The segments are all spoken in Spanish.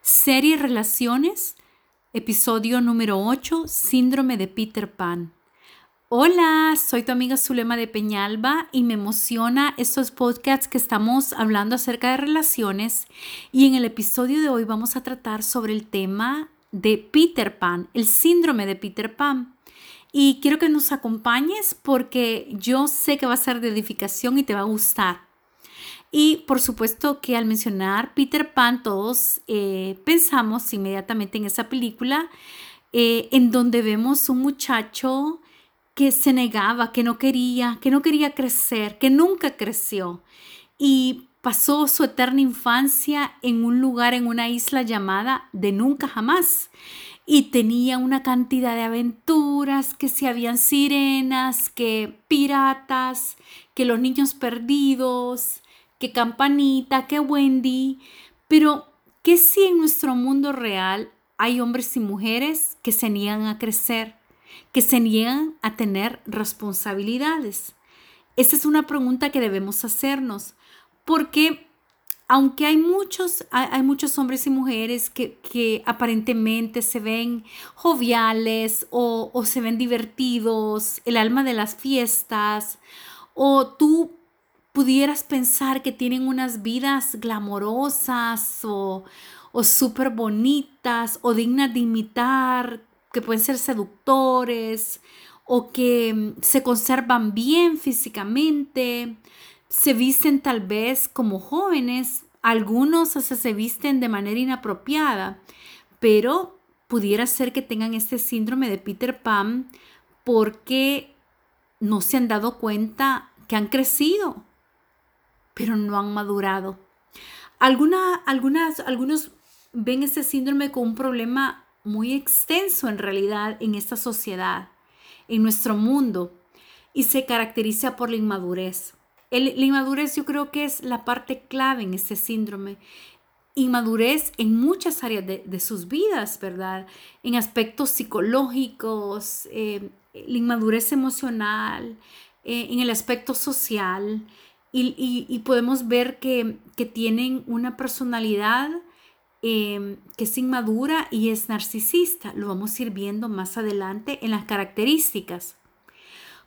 Serie Relaciones, episodio número 8, Síndrome de Peter Pan. Hola, soy tu amiga Zulema de Peñalba y me emociona estos podcasts que estamos hablando acerca de relaciones y en el episodio de hoy vamos a tratar sobre el tema de Peter Pan, el síndrome de Peter Pan. Y quiero que nos acompañes porque yo sé que va a ser de edificación y te va a gustar. Y por supuesto que al mencionar Peter Pan, todos eh, pensamos inmediatamente en esa película eh, en donde vemos un muchacho que se negaba, que no quería, que no quería crecer, que nunca creció y pasó su eterna infancia en un lugar, en una isla llamada de nunca jamás. Y tenía una cantidad de aventuras, que si habían sirenas, que piratas, que los niños perdidos, que Campanita, que Wendy, pero ¿qué si en nuestro mundo real hay hombres y mujeres que se niegan a crecer, que se niegan a tener responsabilidades? Esa es una pregunta que debemos hacernos, porque aunque hay muchos, hay, muchos hombres y mujeres que, aparentemente se ven joviales o, o se ven divertidos, el alma de las fiestas, o tú pudieras pensar que tienen unas vidas glamorosas o, o súper bonitas o dignas de imitar, que pueden ser seductores o que mm, se conservan bien físicamente, se visten tal vez como jóvenes, algunos se visten de manera inapropiada, pero pudiera ser que tengan este síndrome de Peter Pan porque no se han dado cuenta que han crecido, pero no han madurado. Alguna, algunas, algunos ven este síndrome como un problema muy extenso en realidad en esta sociedad, en nuestro mundo, y se caracteriza por la inmadurez. La inmadurez yo creo que es la parte clave en este síndrome. Inmadurez en muchas áreas de, sus vidas, ¿verdad? En aspectos psicológicos, eh, la inmadurez emocional, eh, en el aspecto social, y, podemos ver que, tienen una personalidad em, que es inmadura y es narcisista. Lo vamos a ir viendo más adelante en las características.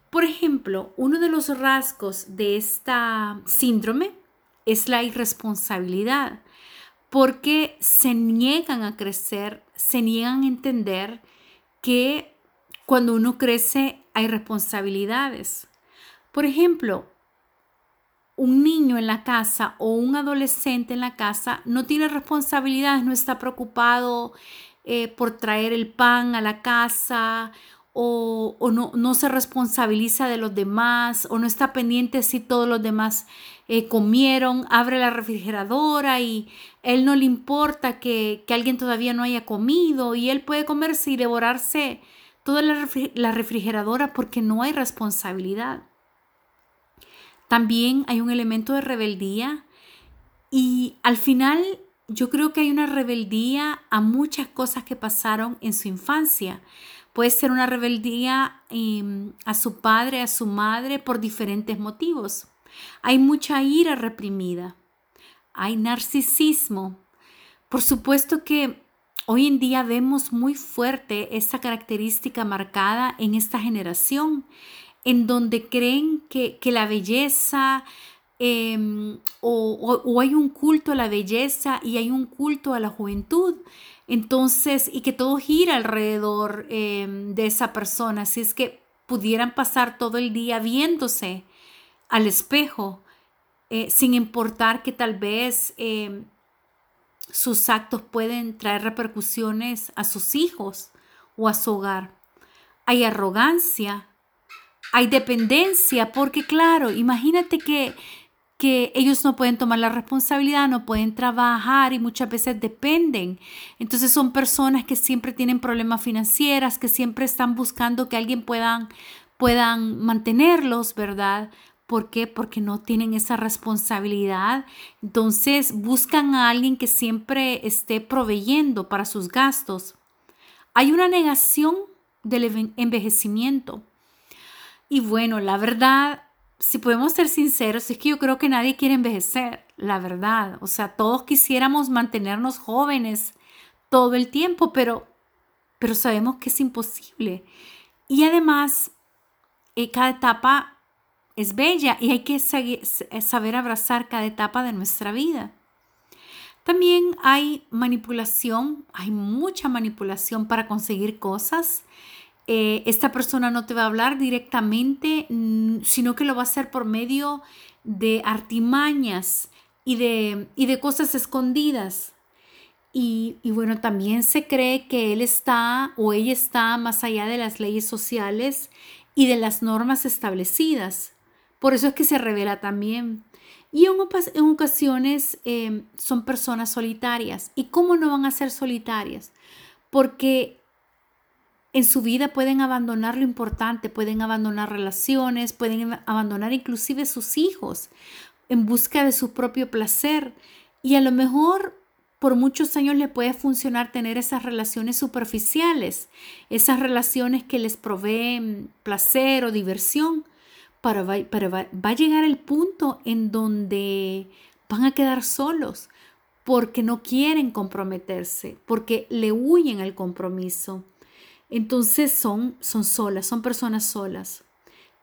Por ejemplo, uno de los rasgos de esta síndrome es la irresponsabilidad, porque se niegan a crecer, se niegan a entender que cuando uno crece hay responsabilidades. Por ejemplo, un niño en la casa o un adolescente en la casa no tiene responsabilidades, no está preocupado eh, por traer el pan a la casa o, no, no, se responsabiliza de los demás o no está pendiente si todos los demás eh, comieron, abre la refrigeradora y él no le importa que, alguien todavía no haya comido y él puede comerse y devorarse toda la refrigeradora porque no hay responsabilidad. También hay un elemento de rebeldía y al final yo creo que hay una rebeldía a muchas cosas que pasaron en su infancia. Puede ser una rebeldía em, a su padre, a su madre, por diferentes motivos. Hay mucha ira reprimida. Hay narcisismo. Por supuesto que hoy en día vemos muy fuerte esta característica marcada en esta generación en donde creen que, la belleza em, o, hay un culto a la belleza y hay un culto a la juventud. Entonces, y que todo gira alrededor em, de esa persona. Así es que pudieran pasar todo el día viéndose al espejo, eh, sin importar que tal vez em, sus actos pueden traer repercusiones a sus hijos o a su hogar. Hay arrogancia, hay dependencia, porque claro, imagínate que, que ellos no pueden tomar la responsabilidad, no pueden trabajar y muchas veces dependen. Entonces son personas que siempre tienen problemas financieros, que siempre están buscando que alguien puedan, puedan mantenerlos, ¿verdad? ¿Por qué? Porque no tienen esa responsabilidad. Entonces buscan a alguien que siempre esté proveyendo para sus gastos. Hay una negación del envejecimiento. Y bueno, la verdad, si podemos ser sinceros, es que yo creo que nadie quiere envejecer, la verdad. O sea, todos quisiéramos mantenernos jóvenes todo el tiempo, pero, pero sabemos que es imposible. Y además, eh, cada etapa es bella y hay que saber abrazar cada etapa de nuestra vida. También hay manipulación, hay mucha manipulación para conseguir cosas. Eh, esta persona no te va a hablar directamente, mm, sino que lo va a hacer por medio de artimañas y de, y de cosas escondidas. Y, y, bueno, también se cree que él está o ella está más allá de las leyes sociales y de las normas establecidas. Por eso es que se revela también. Y en, ocasiones em, son personas solitarias. ¿Y cómo no van a ser solitarias? Porque en su vida pueden abandonar lo importante, pueden abandonar relaciones, pueden abandonar inclusive sus hijos en busca de su propio placer. Y a lo mejor por muchos años le puede funcionar tener esas relaciones superficiales, esas relaciones que les proveen placer o diversión, pero va, va, a llegar el punto en donde van a quedar solos porque no quieren comprometerse, porque le huyen al compromiso. Entonces son, son solas, son personas solas.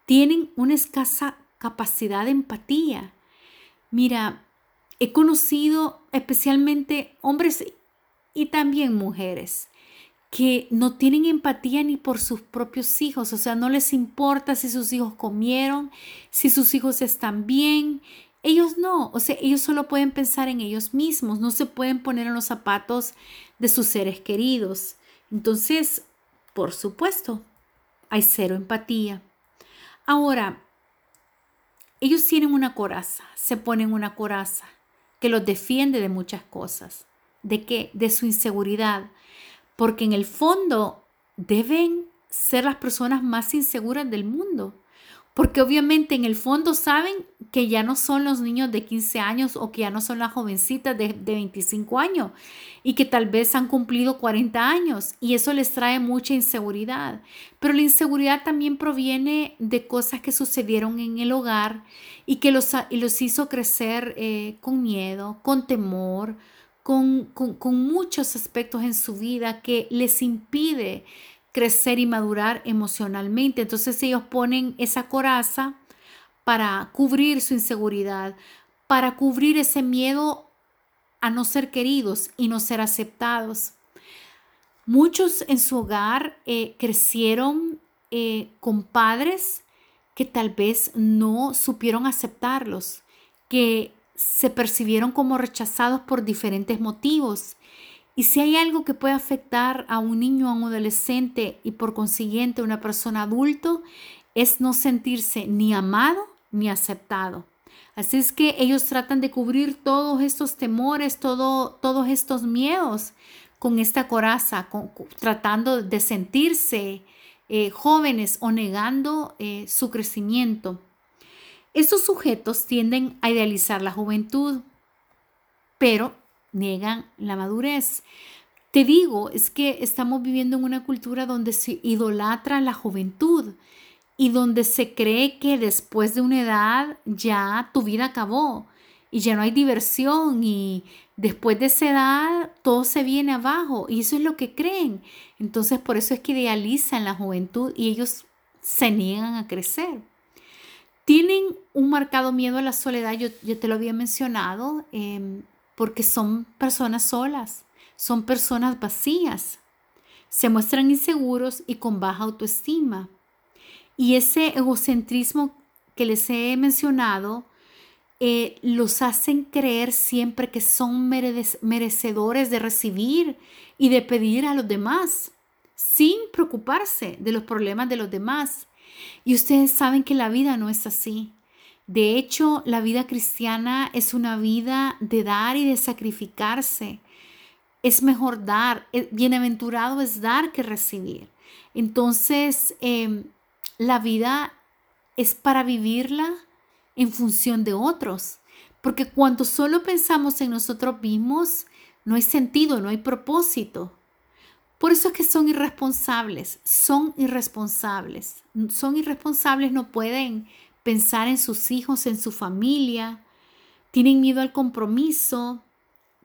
Tienen una escasa capacidad de empatía. Mira, he conocido especialmente hombres y también mujeres que no tienen empatía ni por sus propios hijos, o sea, no les importa si sus hijos comieron, si sus hijos están bien. Ellos no, o sea, ellos solo pueden pensar en ellos mismos, no se pueden poner en los zapatos de sus seres queridos. Entonces, por supuesto, hay cero empatía. Ahora, ellos tienen una coraza, se ponen una coraza que los defiende de muchas cosas. ¿De qué? De su inseguridad, porque en el fondo deben ser las personas más inseguras del mundo, porque obviamente en el fondo saben que ya no son los niños de 15 años o que ya no son las jovencitas de, 25 años y que tal vez han cumplido 40 años y eso les trae mucha inseguridad. Pero la inseguridad también proviene de cosas que sucedieron en el hogar y que los, los hizo crecer eh, con miedo, con temor, con, muchos aspectos en su vida que les impide crecer y madurar emocionalmente. Entonces ellos ponen esa coraza para cubrir su inseguridad, para cubrir ese miedo a no ser queridos y no ser aceptados. Muchos en su hogar eh, crecieron eh, con padres que tal vez no supieron aceptarlos, que se percibieron como rechazados por diferentes motivos. Y si hay algo que puede afectar a un niño, a un adolescente y por consiguiente a una persona adulto, es no sentirse ni amado ni aceptado. Así es que ellos tratan de cubrir todos estos temores, todo, todos estos miedos con esta coraza, tratando de sentirse eh, jóvenes o negando eh, su crecimiento. Estos sujetos tienden a idealizar la juventud, pero niegan la madurez. Te digo, es que estamos viviendo en una cultura donde se idolatra la juventud y donde se cree que después de una edad ya tu vida acabó y ya no hay diversión y después de esa edad todo se viene abajo y eso es lo que creen. Entonces por eso es que idealizan la juventud y ellos se niegan a crecer. Tienen un marcado miedo a la soledad, yo te lo había mencionado, em, porque son personas solas, son personas vacías, se muestran inseguros y con baja autoestima. Y ese egocentrismo que les he mencionado eh, los hacen creer siempre que son merecedores de recibir y de pedir a los demás, sin preocuparse de los problemas de los demás. Y ustedes saben que la vida no es así. De hecho, la vida cristiana es una vida de dar y de sacrificarse. Es mejor dar, eh, bienaventurado es dar que recibir. Entonces, em, la vida es para vivirla en función de otros, porque cuando solo pensamos en nosotros mismos, no hay sentido, no hay propósito. Por eso es que son irresponsables, son irresponsables. Son irresponsables, no pueden pensar en sus hijos, en su familia, tienen miedo al compromiso,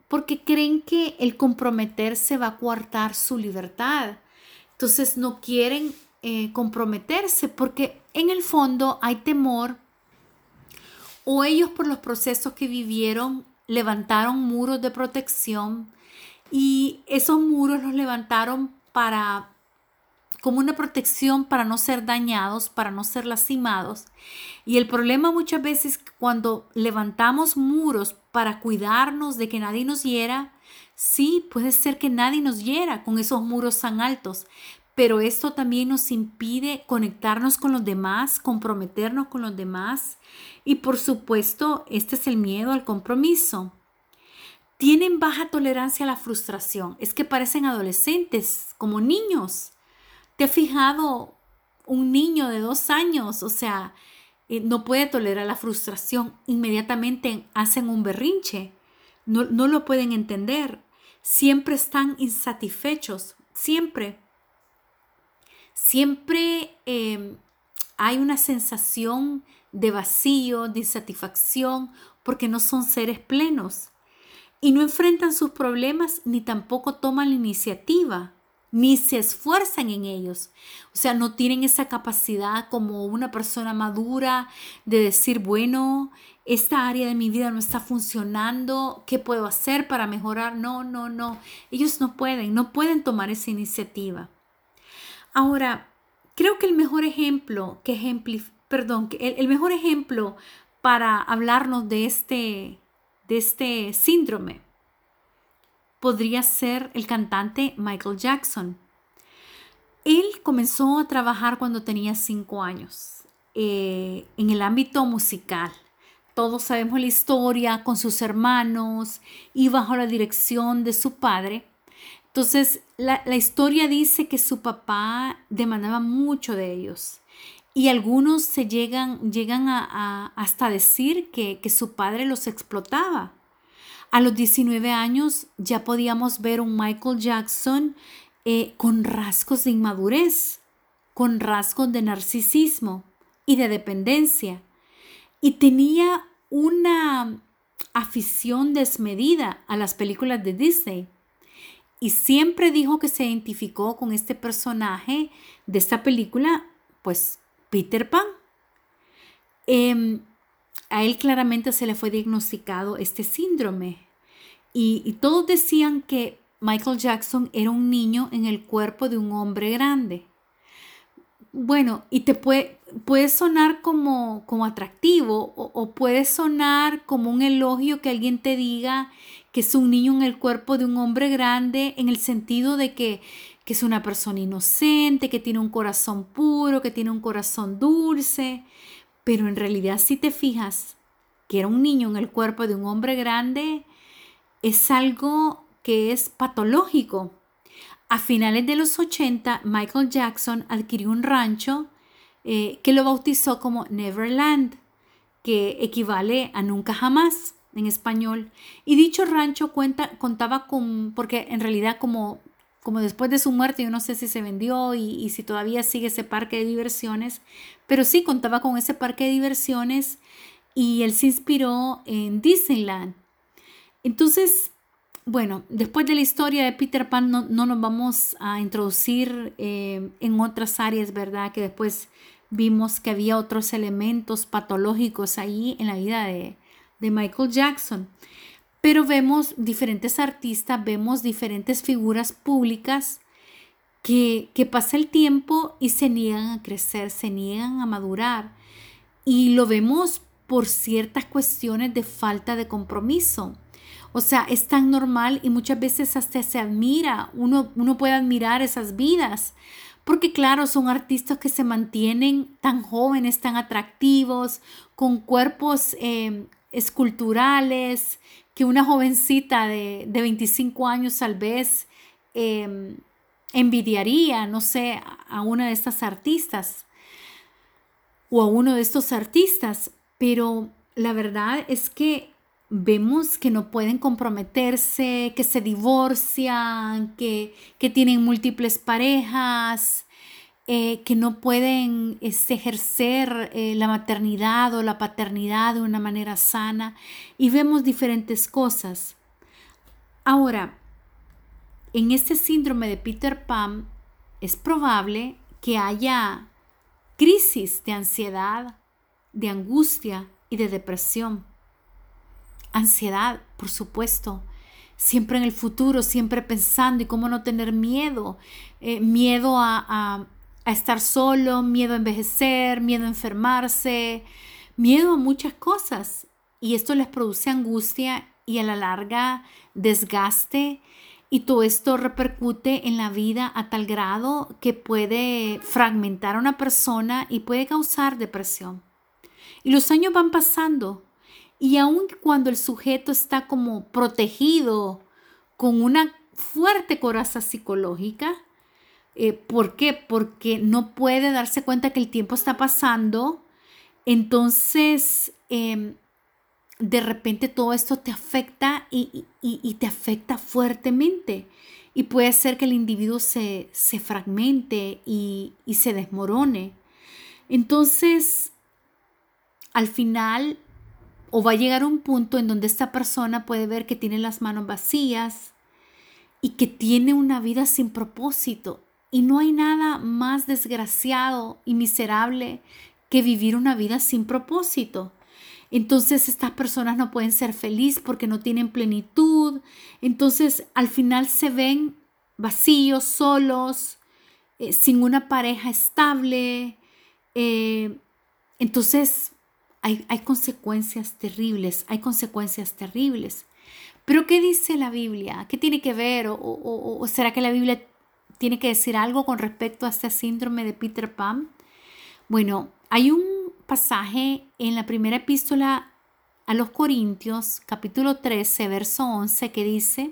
porque creen que el comprometerse va a coartar su libertad. Entonces no quieren eh, comprometerse porque en el fondo hay temor o ellos por los procesos que vivieron levantaron muros de protección y esos muros los levantaron para como una protección para no ser dañados, para no ser lastimados. Y el problema muchas veces cuando levantamos muros para cuidarnos de que nadie nos hiera, sí, puede ser que nadie nos hiera con esos muros tan altos, pero esto también nos impide conectarnos con los demás, comprometernos con los demás y por supuesto, este es el miedo al compromiso. Tienen baja tolerancia a la frustración, es que parecen adolescentes, como niños. ¿Te has fijado un niño de dos años? O sea, eh, no puede tolerar la frustración. Inmediatamente hacen un berrinche. No, no lo pueden entender. Siempre están insatisfechos. Siempre. Siempre em, hay una sensación de vacío, de insatisfacción, porque no son seres plenos. Y no enfrentan sus problemas ni tampoco toman la iniciativa ni se esfuerzan en ellos. O sea, no tienen esa capacidad como una persona madura de decir, bueno, esta área de mi vida no está funcionando, ¿qué puedo hacer para mejorar? No, no, no. Ellos no pueden, no pueden tomar esa iniciativa. Ahora, creo que el mejor ejemplo que perdón, el, mejor ejemplo para hablarnos de este, de este síndrome podría ser el cantante Michael Jackson. Él comenzó a trabajar cuando tenía cinco años eh, en el ámbito musical. Todos sabemos la historia con sus hermanos y bajo la dirección de su padre. Entonces, la, historia dice que su papá demandaba mucho de ellos y algunos se llegan, llegan a, hasta decir que, que su padre los explotaba. A los 19 años ya podíamos ver un Michael Jackson eh, con rasgos de inmadurez, con rasgos de narcisismo y de dependencia. Y tenía una afición desmedida a las películas de Disney. Y siempre dijo que se identificó con este personaje de esta película, pues Peter Pan. Em, a él claramente se le fue diagnosticado este síndrome y, todos decían que Michael Jackson era un niño en el cuerpo de un hombre grande. Bueno, y te puede, sonar como, como atractivo o, o, puede sonar como un elogio que alguien te diga que es un niño en el cuerpo de un hombre grande en el sentido de que, que es una persona inocente, que tiene un corazón puro, que tiene un corazón dulce. Pero en realidad si te fijas que era un niño en el cuerpo de un hombre grande, es algo que es patológico. A finales de los 80, Michael Jackson adquirió un rancho eh, que lo bautizó como Neverland, que equivale a nunca jamás en español. Y dicho rancho cuenta, contaba con, porque en realidad como, como después de su muerte, yo no sé si se vendió y, si todavía sigue ese parque de diversiones, pero sí contaba con ese parque de diversiones y él se inspiró en Disneyland entonces, bueno, después de la historia de Peter Pan no, nos vamos a introducir eh, en otras áreas, ¿verdad? Que después vimos que había otros elementos patológicos ahí en la vida de, Michael Jackson. Pero vemos diferentes artistas, vemos diferentes figuras públicas que, que pasa el tiempo y se niegan a crecer, se niegan a madurar. Y lo vemos por ciertas cuestiones de falta de compromiso. O sea, es tan normal y muchas veces hasta se admira, uno, uno puede admirar esas vidas, porque claro, son artistas que se mantienen tan jóvenes, tan atractivos, con cuerpos eh, esculturales, que una jovencita de, 25 años tal vez em, envidiaría, no sé, a una de estas artistas o a uno de estos artistas, pero la verdad es que vemos que no pueden comprometerse, que se divorcian, que, tienen múltiples parejas, eh, que no pueden este, ejercer eh, la maternidad o la paternidad de una manera sana y vemos diferentes cosas. Ahora, en este síndrome de Peter Pan es probable que haya crisis de ansiedad, de angustia y de depresión. Ansiedad, por supuesto, siempre en el futuro, siempre pensando y cómo no tener miedo, eh, miedo a, a estar solo, miedo a envejecer, miedo a enfermarse, miedo a muchas cosas. Y esto les produce angustia y a la larga desgaste. Y todo esto repercute en la vida a tal grado que puede fragmentar a una persona y puede causar depresión. Y los años van pasando. Y aun cuando el sujeto está como protegido con una fuerte coraza psicológica, eh, ¿Por qué? Porque no puede darse cuenta que el tiempo está pasando. Entonces, em, de repente todo esto te afecta y, te afecta fuertemente. Y puede ser que el individuo se, fragmente y se desmorone. Entonces, al final, o va a llegar un punto en donde esta persona puede ver que tiene las manos vacías y que tiene una vida sin propósito y no hay nada más desgraciado y miserable que vivir una vida sin propósito. Entonces estas personas no pueden ser felices porque no tienen plenitud. Entonces al final se ven vacíos, solos, eh, sin una pareja estable. Eh, entonces hay, hay, consecuencias terribles, hay consecuencias terribles. Pero ¿qué dice la Biblia? ¿Qué tiene que ver? ¿O, o será que la Biblia tiene que decir algo con respecto a este síndrome de Peter Pan? Bueno, hay un pasaje en la primera epístola a los Corintios, capítulo 13, verso 11, que dice,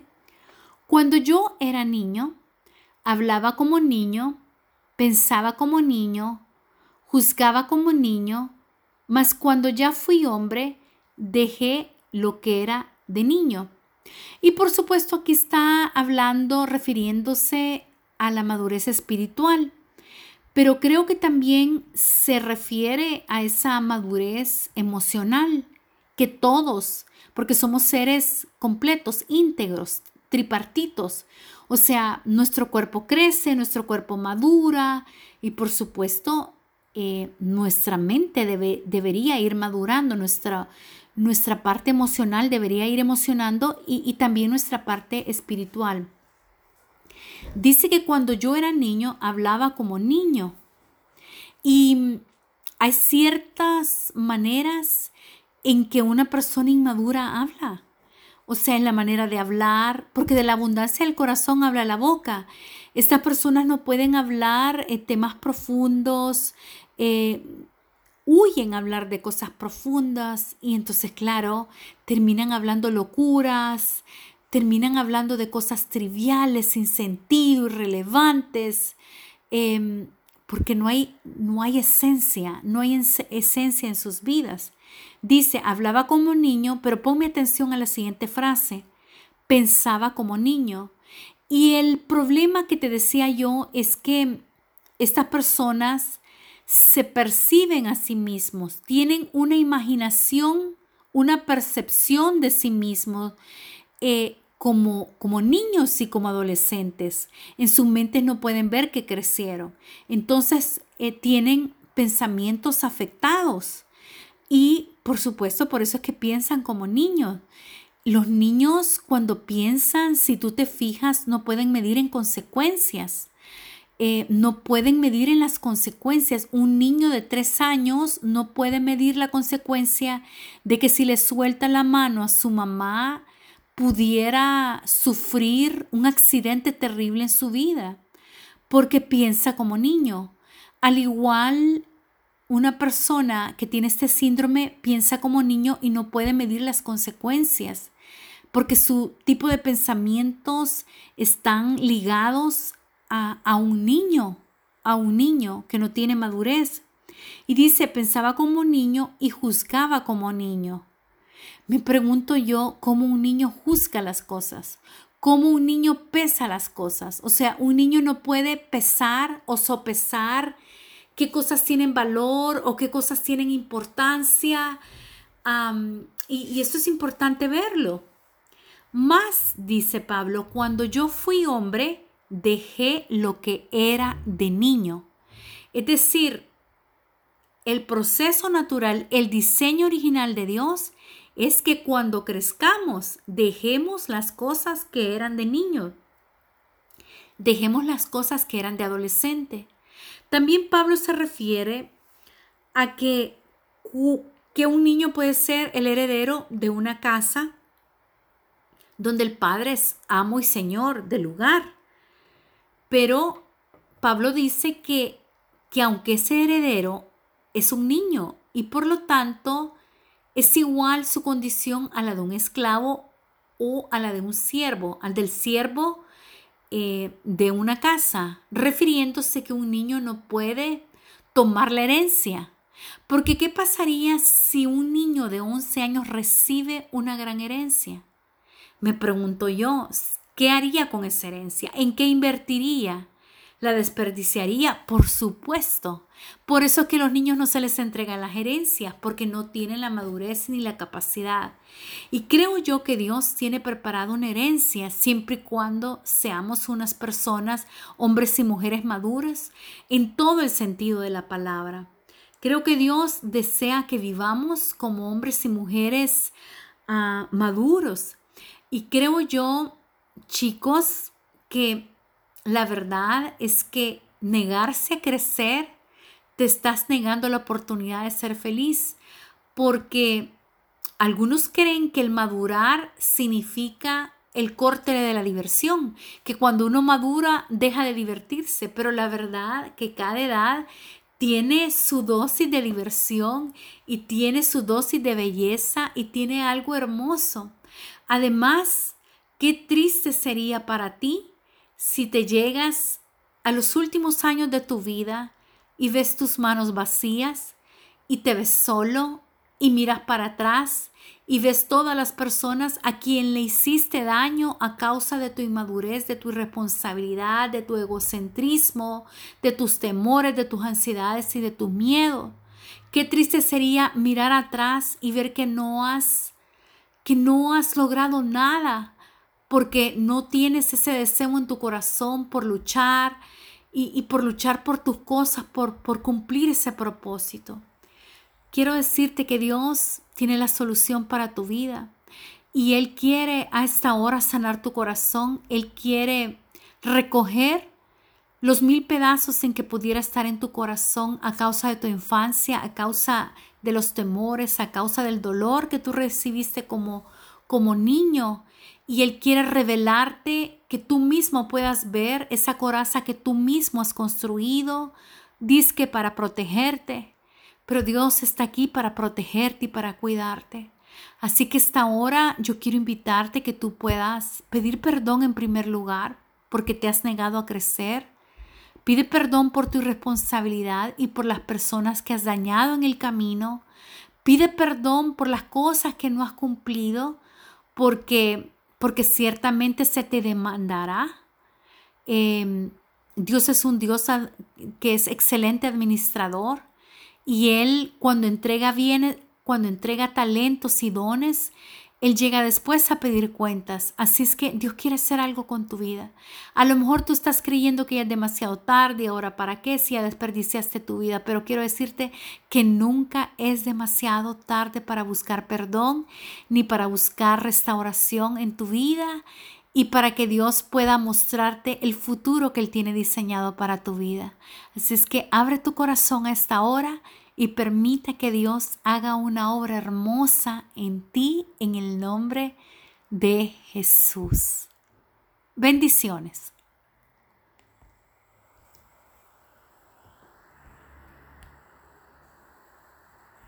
Cuando yo era niño, hablaba como niño, pensaba como niño, juzgaba como niño, mas cuando ya fui hombre, dejé lo que era de niño. Y por supuesto aquí está hablando, refiriéndose a la madurez espiritual, pero creo que también se refiere a esa madurez emocional que todos, porque somos seres completos, íntegros, tripartitos, o sea, nuestro cuerpo crece, nuestro cuerpo madura y por supuesto eh, nuestra mente debe, debería ir madurando, nuestra, nuestra parte emocional debería ir emocionando y también nuestra parte espiritual. Dice que cuando yo era niño hablaba como niño. Y hay ciertas maneras en que una persona inmadura habla. O sea, en la manera de hablar, porque de la abundancia del corazón habla la boca. Estas personas no pueden hablar eh, temas profundos, eh, huyen a hablar de cosas profundas y entonces, claro, terminan hablando locuras, terminan hablando de cosas triviales, sin sentido, irrelevantes, em, porque no hay, no hay esencia, no hay esencia en sus vidas. Dice, hablaba como niño, pero ponme atención a la siguiente frase, pensaba como niño. Y el problema que te decía yo es que estas personas se perciben a sí mismos, tienen una imaginación, una percepción de sí mismos eh, como, como niños y como adolescentes. En sus mentes no pueden ver que crecieron. Entonces eh, tienen pensamientos afectados. Y por supuesto, por eso es que piensan como niños. Los niños cuando piensan, si tú te fijas, no pueden medir en consecuencias. Eh, no pueden medir en las consecuencias. Un niño de tres años no puede medir la consecuencia de que si le suelta la mano a su mamá, pudiera sufrir un accidente terrible en su vida, porque piensa como niño. Al igual, una persona que tiene este síndrome piensa como niño y no puede medir las consecuencias, porque su tipo de pensamientos están ligados a, a un niño, a un niño que no tiene madurez. Y dice, pensaba como niño y juzgaba como niño. Me pregunto yo cómo un niño juzga las cosas, cómo un niño pesa las cosas. O sea, un niño no puede pesar o sopesar qué cosas tienen valor o qué cosas tienen importancia. y, y esto es importante verlo. Más, dice Pablo, cuando yo fui hombre, dejé lo que era de niño. Es decir, el proceso natural, el diseño original de Dios es que cuando crezcamos dejemos las cosas que eran de niño, dejemos las cosas que eran de adolescente. También Pablo se refiere a que, que un niño puede ser el heredero de una casa donde el padre es amo y señor del lugar. Pero Pablo dice que, que aunque ese heredero es un niño y por lo tanto es igual su condición a la de un esclavo o a la de un siervo, al del siervo eh, de una casa, refiriéndose que un niño no puede tomar la herencia. Porque ¿qué pasaría si un niño de 11 años recibe una gran herencia? Me pregunto yo, ¿qué haría con esa herencia? ¿En qué invertiría? la desperdiciaría, por supuesto. Por eso es que los niños no se les entregan las herencias, porque no tienen la madurez ni la capacidad. Y creo yo que Dios tiene preparado una herencia siempre y cuando seamos unas personas, hombres y mujeres maduras, en todo el sentido de la palabra. Creo que Dios desea que vivamos como hombres y mujeres ah, maduros. Y creo yo, chicos, que la verdad es que negarse a crecer, te estás negando la oportunidad de ser feliz, porque algunos creen que el madurar significa el corte de la diversión, que cuando uno madura deja de divertirse, pero la verdad que cada edad tiene su dosis de diversión y tiene su dosis de belleza y tiene algo hermoso. Además, qué triste sería para ti si te llegas a los últimos años de tu vida y ves tus manos vacías y te ves solo y miras para atrás y ves todas las personas a quien le hiciste daño a causa de tu inmadurez, de tu irresponsabilidad, de tu egocentrismo, de tus temores, de tus ansiedades y de tu miedo. Qué triste sería mirar atrás y ver que no has que no has logrado nada porque no tienes ese deseo en tu corazón por luchar y, por luchar por tus cosas, por, por cumplir ese propósito. Quiero decirte que Dios tiene la solución para tu vida y Él quiere a esta hora sanar tu corazón. Él quiere recoger los mil pedazos en que pudiera estar en tu corazón a causa de tu infancia, a causa de los temores, a causa del dolor que tú recibiste como, como niño y Él quiere revelarte que tú mismo puedas ver esa coraza que tú mismo has construido, disque para protegerte, pero Dios está aquí para protegerte y para cuidarte. Así que esta hora yo quiero invitarte que tú puedas pedir perdón en primer lugar porque te has negado a crecer. Pide perdón por tu irresponsabilidad y por las personas que has dañado en el camino. Pide perdón por las cosas que no has cumplido porque porque ciertamente se te demandará. Em, Dios es un Dios que es excelente administrador y Él cuando entrega bienes, cuando entrega talentos y dones, él llega después a pedir cuentas. Así es que Dios quiere hacer algo con tu vida. A lo mejor tú estás creyendo que ya es demasiado tarde, ahora para qué si ya desperdiciaste tu vida, pero quiero decirte que nunca es demasiado tarde para buscar perdón ni para buscar restauración en tu vida y para que Dios pueda mostrarte el futuro que Él tiene diseñado para tu vida. Así es que abre tu corazón a esta hora y permite que Dios haga una obra hermosa en ti en el nombre de Jesús. Bendiciones.